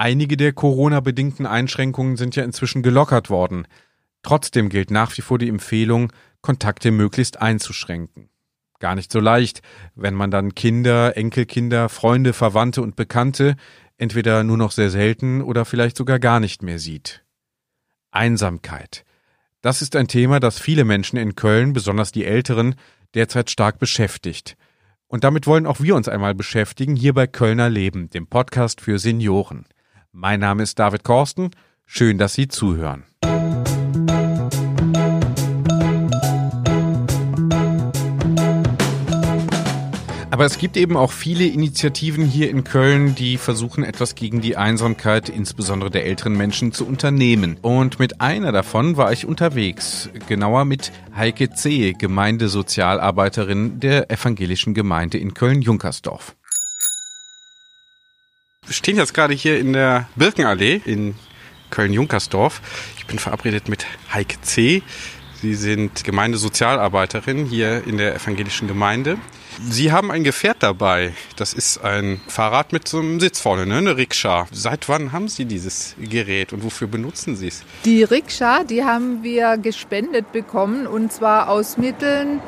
Einige der Corona-bedingten Einschränkungen sind ja inzwischen gelockert worden. Trotzdem gilt nach wie vor die Empfehlung, Kontakte möglichst einzuschränken. Gar nicht so leicht, wenn man dann Kinder, Enkelkinder, Freunde, Verwandte und Bekannte entweder nur noch sehr selten oder vielleicht sogar gar nicht mehr sieht. Einsamkeit. Das ist ein Thema, das viele Menschen in Köln, besonders die Älteren, derzeit stark beschäftigt. Und damit wollen auch wir uns einmal beschäftigen, hier bei Kölner Leben, dem Podcast für Senioren. Mein Name ist David Korsten. Schön, dass Sie zuhören. Aber es gibt eben auch viele Initiativen hier in Köln, die versuchen, etwas gegen die Einsamkeit, insbesondere der älteren Menschen, zu unternehmen. Und mit einer davon war ich unterwegs, genauer mit Heike C., Gemeindesozialarbeiterin der evangelischen Gemeinde in Köln-Junkersdorf. Stehen jetzt gerade hier in der Birkenallee in Köln-Junkersdorf. Ich bin verabredet mit Heike C. Sie sind Gemeindesozialarbeiterin hier in der evangelischen Gemeinde. Sie haben ein Gefährt dabei. Das ist ein Fahrrad mit so einem Sitz vorne, ne? eine Rikscha. Seit wann haben Sie dieses Gerät und wofür benutzen Sie es? Die Rikscha, die haben wir gespendet bekommen und zwar aus Mitteln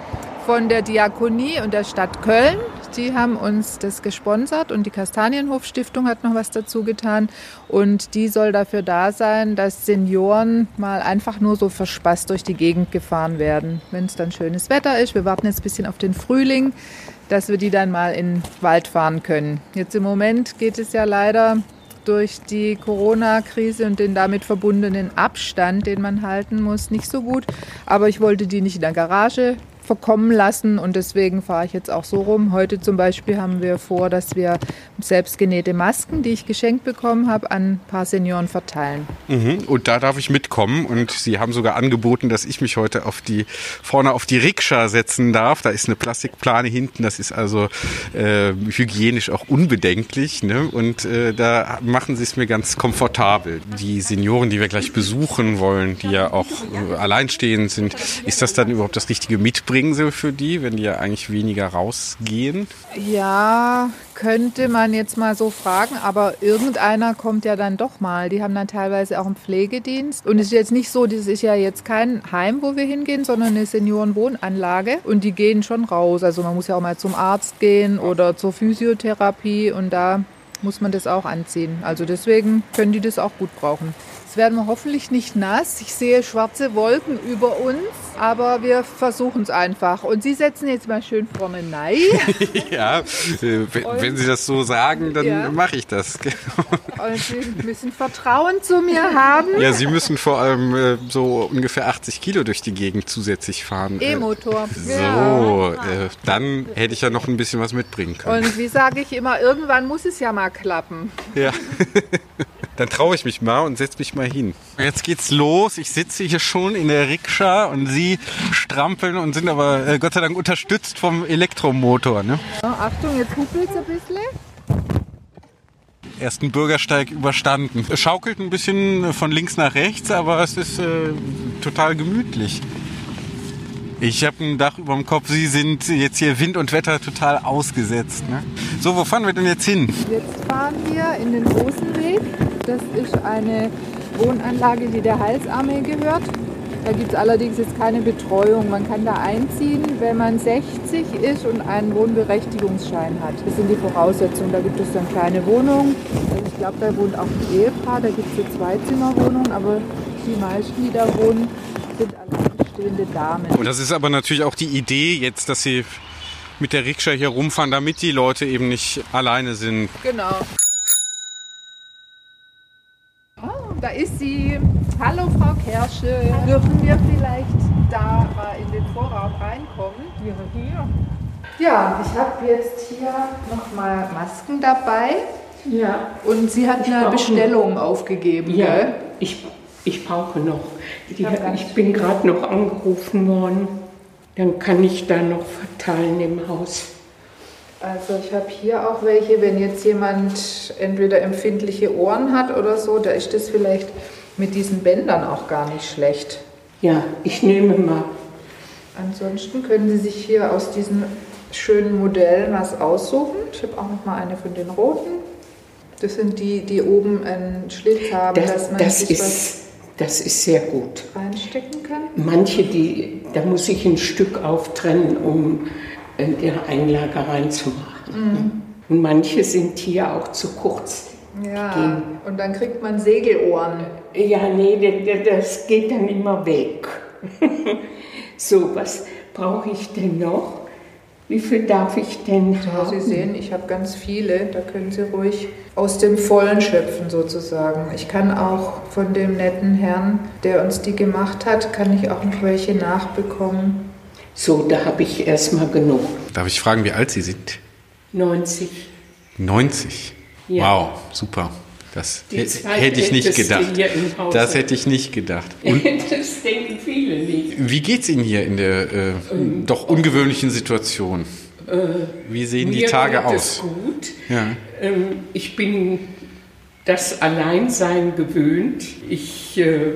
von der Diakonie und der Stadt Köln. Die haben uns das gesponsert und die Kastanienhof Stiftung hat noch was dazu getan. Und die soll dafür da sein, dass Senioren mal einfach nur so verspaßt durch die Gegend gefahren werden. Wenn es dann schönes Wetter ist, wir warten jetzt ein bisschen auf den Frühling, dass wir die dann mal in den Wald fahren können. Jetzt im Moment geht es ja leider durch die Corona-Krise und den damit verbundenen Abstand, den man halten muss, nicht so gut. Aber ich wollte die nicht in der Garage verkommen lassen und deswegen fahre ich jetzt auch so rum. Heute zum Beispiel haben wir vor, dass wir selbstgenähte Masken, die ich geschenkt bekommen habe, an ein paar Senioren verteilen. Mhm. Und da darf ich mitkommen und Sie haben sogar angeboten, dass ich mich heute auf die vorne auf die Rikscha setzen darf. Da ist eine Plastikplane hinten, das ist also äh, hygienisch auch unbedenklich ne? und äh, da machen Sie es mir ganz komfortabel. Die Senioren, die wir gleich besuchen wollen, die ja auch äh, alleinstehend sind, ist das dann überhaupt das richtige Mitbringen? Sie für die, wenn die ja eigentlich weniger rausgehen? Ja, könnte man jetzt mal so fragen, aber irgendeiner kommt ja dann doch mal. Die haben dann teilweise auch einen Pflegedienst. Und es ist jetzt nicht so, das ist ja jetzt kein Heim, wo wir hingehen, sondern eine Seniorenwohnanlage. Und die gehen schon raus. Also man muss ja auch mal zum Arzt gehen oder zur Physiotherapie und da muss man das auch anziehen. Also deswegen können die das auch gut brauchen. Jetzt werden wir hoffentlich nicht nass. Ich sehe schwarze Wolken über uns, aber wir versuchen es einfach. Und Sie setzen jetzt mal schön vorne rein. ja, wenn Sie das so sagen, dann ja. mache ich das. Und Sie müssen Vertrauen zu mir haben. Ja, Sie müssen vor allem äh, so ungefähr 80 Kilo durch die Gegend zusätzlich fahren. Äh, E-Motor. So, ja. äh, dann hätte ich ja noch ein bisschen was mitbringen können. Und wie sage ich immer, irgendwann muss es ja mal klappen. Ja. Dann traue ich mich mal und setze mich mal hin. Jetzt geht's los. Ich sitze hier schon in der Rikscha und Sie strampeln und sind aber äh, Gott sei Dank unterstützt vom Elektromotor. Ne? Ja, Achtung, jetzt huppelt es ein bisschen ersten Bürgersteig überstanden. Es schaukelt ein bisschen von links nach rechts, aber es ist äh, total gemütlich. Ich habe ein Dach über dem Kopf. Sie sind jetzt hier Wind und Wetter total ausgesetzt. Ne? So, wo fahren wir denn jetzt hin? Jetzt fahren wir in den Rosenweg. Das ist eine Wohnanlage, die der Heilsarmee gehört. Da gibt es allerdings jetzt keine Betreuung. Man kann da einziehen, wenn man 60 ist und einen Wohnberechtigungsschein hat. Das sind die Voraussetzungen. Da gibt es dann kleine Wohnungen. Also ich glaube, da wohnt auch ein Ehepaar. Da gibt es so Zweizimmerwohnungen, aber die meisten, die da wohnen, sind alleinstehende Damen. Und das ist aber natürlich auch die Idee jetzt, dass Sie mit der Rikscha hier rumfahren, damit die Leute eben nicht alleine sind. Genau. Da ist sie. Hallo Frau Kersche. Hallo. Dürfen wir vielleicht da mal in den Vorraum reinkommen? Ja, hier. Ja, ich habe jetzt hier nochmal Masken dabei. Ja. Und sie hat eine Bestellung aufgegeben. Ja, gell? ich ich brauche noch. Die, ich bin gerade noch angerufen worden. Dann kann ich da noch verteilen im Haus. Also ich habe hier auch welche, wenn jetzt jemand entweder empfindliche Ohren hat oder so, da ist das vielleicht mit diesen Bändern auch gar nicht schlecht. Ja, ich nehme mal. Ansonsten können Sie sich hier aus diesen schönen Modellen was aussuchen. Ich habe auch noch mal eine von den roten. Das sind die, die oben einen Schlitz haben, Das, dass man das, sich ist, das ist sehr gut. was reinstecken kann. Manche, die, da muss ich ein Stück auftrennen, um äh, ihre Einlage reinzumachen. Und manche sind hier auch zu kurz. Ja, und dann kriegt man Segelohren. Ja, nee, das geht dann immer weg. so, was brauche ich denn noch? Wie viel darf ich denn Ja, haben? Sie sehen, ich habe ganz viele. Da können Sie ruhig aus dem Vollen schöpfen sozusagen. Ich kann auch von dem netten Herrn, der uns die gemacht hat, kann ich auch noch welche nachbekommen. So, da habe ich erstmal genug. Darf ich fragen, wie alt Sie sind? 90. 90. Ja. Wow, super. Das hätte ich nicht gedacht. Das hätte ich nicht gedacht. Und das denken viele nicht. wie geht's Ihnen hier in der äh, doch ungewöhnlichen Situation? Wie sehen die Tage geht es aus? gut. Ja. Ähm, ich bin das Alleinsein gewöhnt. Ich äh,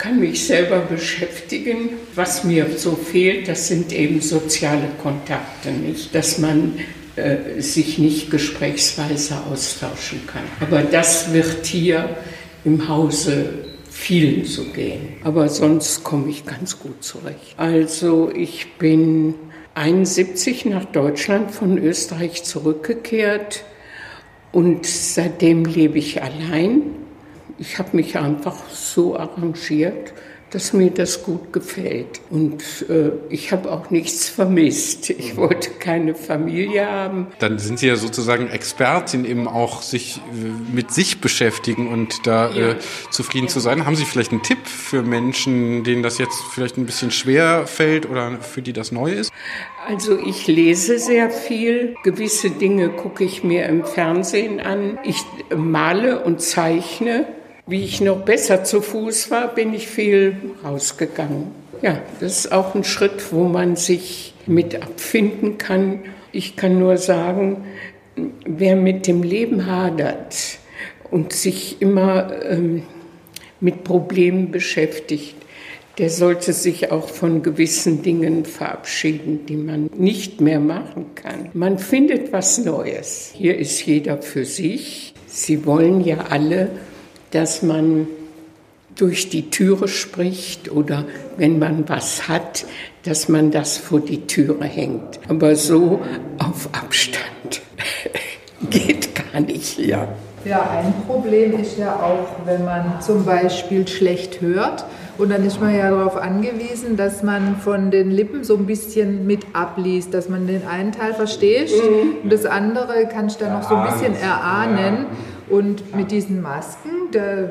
kann mich selber beschäftigen. Was mir so fehlt, das sind eben soziale Kontakte, nicht? Dass man äh, sich nicht gesprächsweise austauschen kann. Aber das wird hier im Hause vielen so gehen. Aber sonst komme ich ganz gut zurecht. Also ich bin 71 nach Deutschland von Österreich zurückgekehrt und seitdem lebe ich allein. Ich habe mich einfach so arrangiert, dass mir das gut gefällt. Und äh, ich habe auch nichts vermisst. Ich wollte keine Familie haben. Dann sind Sie ja sozusagen Expertin eben auch sich äh, mit sich beschäftigen und da Ja. äh, zufrieden zu sein. Haben Sie vielleicht einen Tipp für Menschen, denen das jetzt vielleicht ein bisschen schwer fällt oder für die das neu ist? Also ich lese sehr viel. Gewisse Dinge gucke ich mir im Fernsehen an. Ich male und zeichne. Wie ich noch besser zu Fuß war, bin ich viel rausgegangen. Ja, das ist auch ein Schritt, wo man sich mit abfinden kann. Ich kann nur sagen, wer mit dem Leben hadert und sich immer ähm, mit Problemen beschäftigt, der sollte sich auch von gewissen Dingen verabschieden, die man nicht mehr machen kann. Man findet was Neues. Hier ist jeder für sich. Sie wollen ja alle, dass man durch die Türe spricht oder wenn man was hat, dass man das vor die Türe hängt. Aber so auf Abstand geht gar nicht. Ja. Ja, ein Problem ist ja auch, wenn man zum Beispiel schlecht hört. Und dann ist man ja darauf angewiesen, dass man von den Lippen so ein bisschen mit abliest, dass man den einen Teil versteht und das andere kannst du dann noch so ein bisschen erahnen. Und mit diesen Masken, da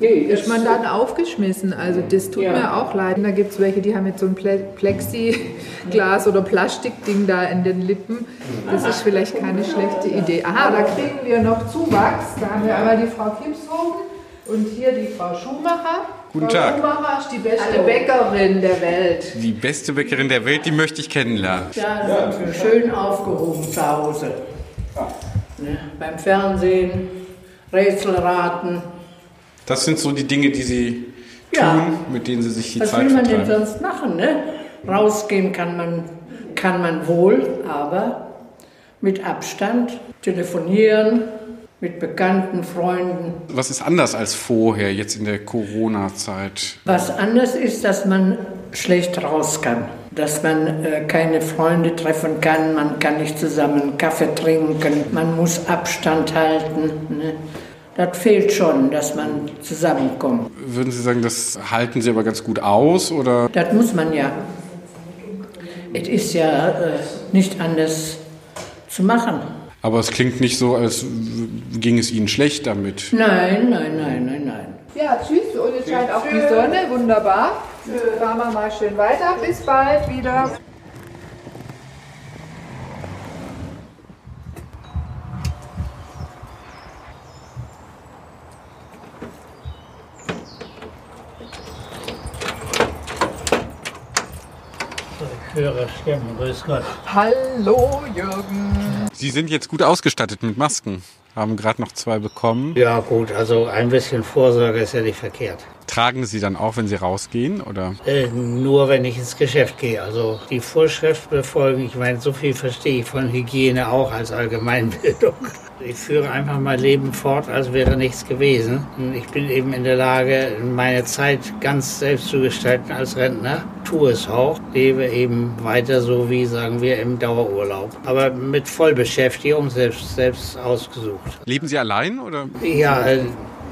Nee, ist man dann aufgeschmissen. Also das tut Ja. mir auch leid. Da gibt es welche, die haben jetzt so ein Ple- Plexiglas oder Plastikding da in den Lippen. Das ist vielleicht keine schlechte Idee. Aha, da kriegen wir noch Zuwachs. Da haben wir einmal die Frau Kipshofen und hier die Frau Schumacher. Guten Frau Tag. Schumacher ist die beste Bäckerin der Welt. Die beste Bäckerin der Welt, die möchte ich kennenlernen. Ja, sind wir schön aufgehoben zu Hause. Ne, beim Fernsehen, Rätselraten. Das sind so die Dinge, die Sie Ja. tun, mit denen Sie sich die Was Zeit will man denn sonst machen? Ne? Rausgehen kann man, kann man wohl, aber mit Abstand, telefonieren, mit bekannten Freunden. Was ist anders als vorher, jetzt in der Corona-Zeit? Was anders ist, dass man schlecht raus kann. Dass man äh, keine Freunde treffen kann, man kann nicht zusammen Kaffee trinken, man muss Abstand halten. Ne? Das fehlt schon, dass man zusammenkommt. Würden Sie sagen, das halten Sie aber ganz gut aus oder? Das muss man ja. Es ist ja äh, nicht anders zu machen. Aber es klingt nicht so, als ging es Ihnen schlecht damit. Nein, nein, nein, nein, nein. Ja, tschüss. Und jetzt scheint auch die Sonne. Wunderbar. Fahren wir mal schön weiter. Bis bald wieder. Ich höre Stimmen, grüß Gott. Hallo, Jürgen. Sie sind jetzt gut ausgestattet mit Masken. Haben gerade noch zwei bekommen. Ja gut, also ein bisschen Vorsorge ist ja nicht verkehrt. Tragen Sie dann auch, wenn Sie rausgehen, oder? Äh, nur wenn ich ins Geschäft gehe. Also die Vorschrift befolgen. Ich meine, so viel verstehe ich von Hygiene auch als Allgemeinbildung. Ich führe einfach mein Leben fort, als wäre nichts gewesen. Ich bin eben in der Lage, meine Zeit ganz selbst zu gestalten als Rentner. Tue es auch, lebe eben weiter so wie, sagen wir, im Dauerurlaub. Aber mit Vollbeschäftigung, selbst, selbst ausgesucht. Leben Sie allein, oder? Ja, äh,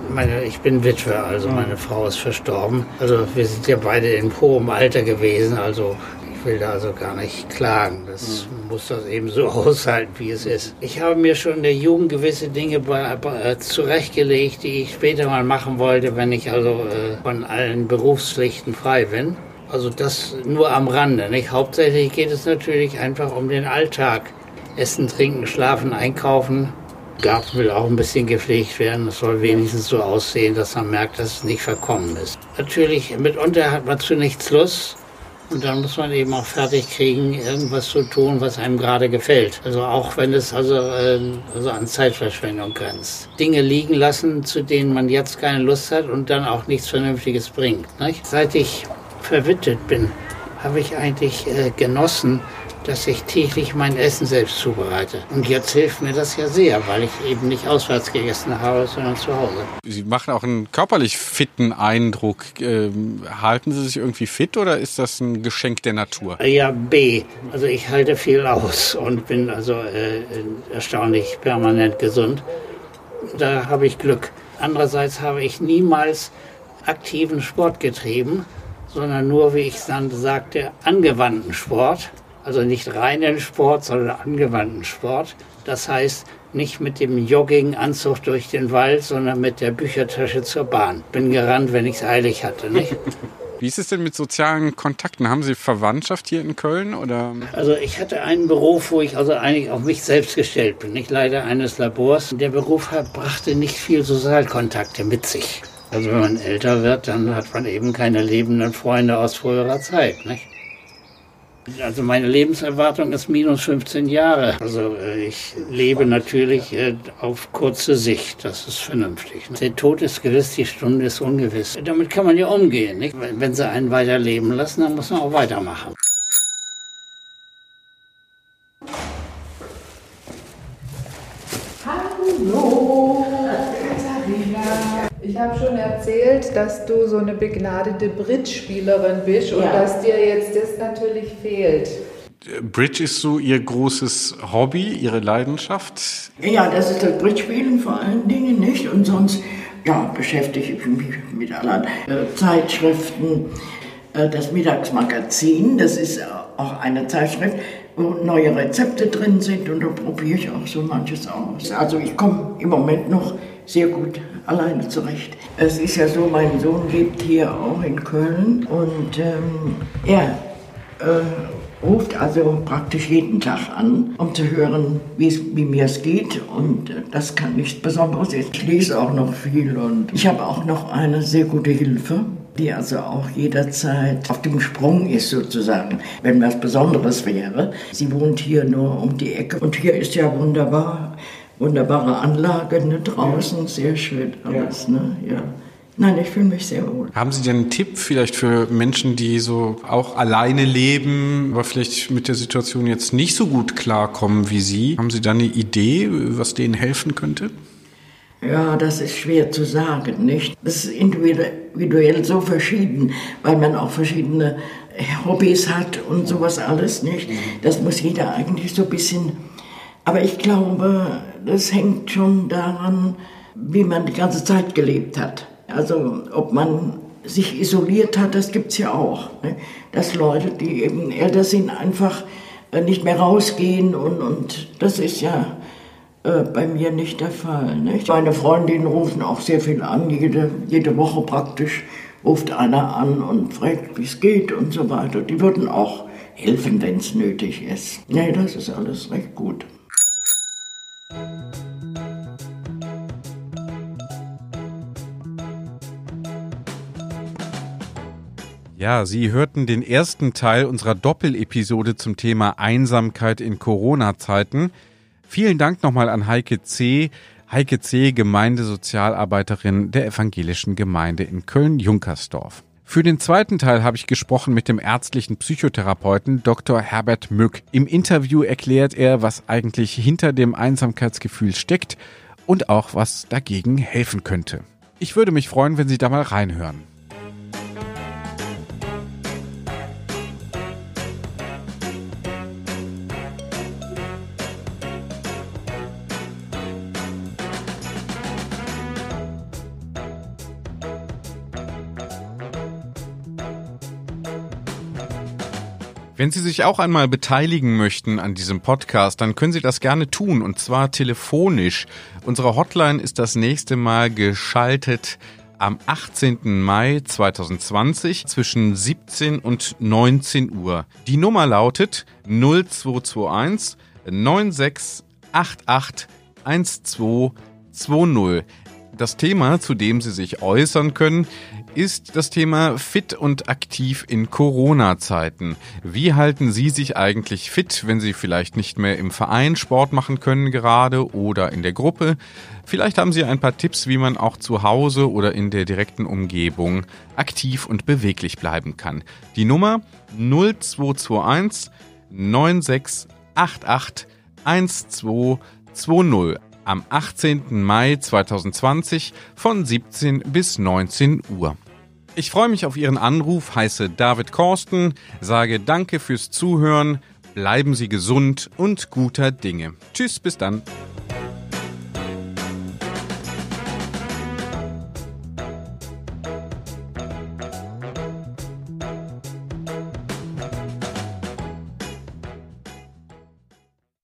meine, ich bin Witwe, also meine Frau ist verstorben. Also wir sind ja beide in hohem Alter gewesen, also ich will da also gar nicht klagen. Das mhm. muss das eben so aushalten, wie es ist. Ich habe mir schon in der Jugend gewisse Dinge äh, zurechtgelegt, die ich später mal machen wollte, wenn ich also äh, von allen Berufspflichten frei bin. Also das nur am Rande. Nicht? Hauptsächlich geht es natürlich einfach um den Alltag. Essen, trinken, schlafen, einkaufen, Garten will auch ein bisschen gepflegt werden. Es soll wenigstens so aussehen, dass man merkt, dass es nicht verkommen ist. Natürlich, mitunter hat man zu nichts Lust. Und dann muss man eben auch fertig kriegen, irgendwas zu tun, was einem gerade gefällt. Also auch wenn es also, äh, also an Zeitverschwendung grenzt. Dinge liegen lassen, zu denen man jetzt keine Lust hat und dann auch nichts Vernünftiges bringt. Nicht? Seit ich verwittet bin, habe ich eigentlich äh, genossen, dass ich täglich mein Essen selbst zubereite. Und jetzt hilft mir das ja sehr, weil ich eben nicht auswärts gegessen habe, sondern zu Hause. Sie machen auch einen körperlich fitten Eindruck. Ähm, halten Sie sich irgendwie fit oder ist das ein Geschenk der Natur? Ja, B. Also ich halte viel aus und bin also äh, erstaunlich permanent gesund. Da habe ich Glück. Andererseits habe ich niemals aktiven Sport getrieben, sondern nur, wie ich dann sagte, angewandten Sport. Also nicht reinen Sport, sondern angewandten Sport. Das heißt, nicht mit dem Jogginganzug durch den Wald, sondern mit der Büchertasche zur Bahn. Bin gerannt, wenn ich es eilig hatte, nicht? Wie ist es denn mit sozialen Kontakten? Haben Sie Verwandtschaft hier in Köln oder? Also ich hatte einen Beruf, wo ich also eigentlich auf mich selbst gestellt bin, nicht leider eines Labors. Der Beruf brachte nicht viel Sozialkontakte mit sich. Also wenn man älter wird, dann hat man eben keine lebenden Freunde aus früherer Zeit, nicht? Also meine Lebenserwartung ist minus 15 Jahre. Also äh, ich lebe natürlich äh, auf kurze Sicht. Das ist vernünftig. Ne? Der Tod ist gewiss, die Stunde ist ungewiss. Damit kann man ja umgehen. Nicht? Wenn sie einen weiterleben lassen, dann muss man auch weitermachen. Ich habe schon erzählt, dass du so eine begnadete Bridge-Spielerin bist und ja. dass dir jetzt das natürlich fehlt. Bridge ist so Ihr großes Hobby, Ihre Leidenschaft? Ja, das ist das Bridge-Spielen vor allen Dingen, nicht? Und sonst ja, beschäftige ich mich mit anderen äh, Zeitschriften. Äh, das Mittagsmagazin, das ist auch eine Zeitschrift, wo neue Rezepte drin sind und da probiere ich auch so manches aus. Also ich komme im Moment noch sehr gut alleine zurecht. Es ist ja so, mein Sohn lebt hier auch in Köln und ähm, er äh, ruft also praktisch jeden Tag an, um zu hören, wie mir es geht. Und äh, das kann nichts Besonderes. Ich lese auch noch viel und ich habe auch noch eine sehr gute Hilfe, die also auch jederzeit auf dem Sprung ist sozusagen, wenn was Besonderes wäre. Sie wohnt hier nur um die Ecke und hier ist ja wunderbar wunderbare Anlage ne, draußen, sehr schön alles. Ja. Ne? Ja. Nein, ich fühle mich sehr wohl. Haben Sie denn einen Tipp vielleicht für Menschen, die so auch alleine leben, aber vielleicht mit der Situation jetzt nicht so gut klarkommen wie Sie? Haben Sie da eine Idee, was denen helfen könnte? Ja, das ist schwer zu sagen, nicht? Das ist individuell so verschieden, weil man auch verschiedene Hobbys hat und sowas alles, nicht? Das muss jeder eigentlich so ein bisschen aber ich glaube, das hängt schon daran, wie man die ganze Zeit gelebt hat. Also ob man sich isoliert hat, das gibt es ja auch. Ne? Dass Leute, die eben älter sind, einfach äh, nicht mehr rausgehen und, und das ist ja äh, bei mir nicht der Fall. Nicht? Meine Freundinnen rufen auch sehr viel an, jede, jede Woche praktisch ruft einer an und fragt, wie es geht und so weiter. Die würden auch helfen, wenn es nötig ist. Nee, das ist alles recht gut. Ja, Sie hörten den ersten Teil unserer Doppelepisode zum Thema Einsamkeit in Corona-Zeiten. Vielen Dank nochmal an Heike C. Heike C., Gemeindesozialarbeiterin der evangelischen Gemeinde in Köln-Junkersdorf. Für den zweiten Teil habe ich gesprochen mit dem ärztlichen Psychotherapeuten Dr. Herbert Mück. Im Interview erklärt er, was eigentlich hinter dem Einsamkeitsgefühl steckt und auch was dagegen helfen könnte. Ich würde mich freuen, wenn Sie da mal reinhören. Wenn Sie sich auch einmal beteiligen möchten an diesem Podcast, dann können Sie das gerne tun und zwar telefonisch. Unsere Hotline ist das nächste Mal geschaltet am 18. Mai 2020 zwischen 17 und 19 Uhr. Die Nummer lautet 0221 9688 1220. Das Thema, zu dem Sie sich äußern können, ist das Thema fit und aktiv in Corona-Zeiten. Wie halten Sie sich eigentlich fit, wenn Sie vielleicht nicht mehr im Verein Sport machen können gerade oder in der Gruppe? Vielleicht haben Sie ein paar Tipps, wie man auch zu Hause oder in der direkten Umgebung aktiv und beweglich bleiben kann. Die Nummer 0221 9688 1220 am 18. Mai 2020 von 17 bis 19 Uhr. Ich freue mich auf Ihren Anruf, heiße David Korsten, sage Danke fürs Zuhören, bleiben Sie gesund und guter Dinge. Tschüss, bis dann.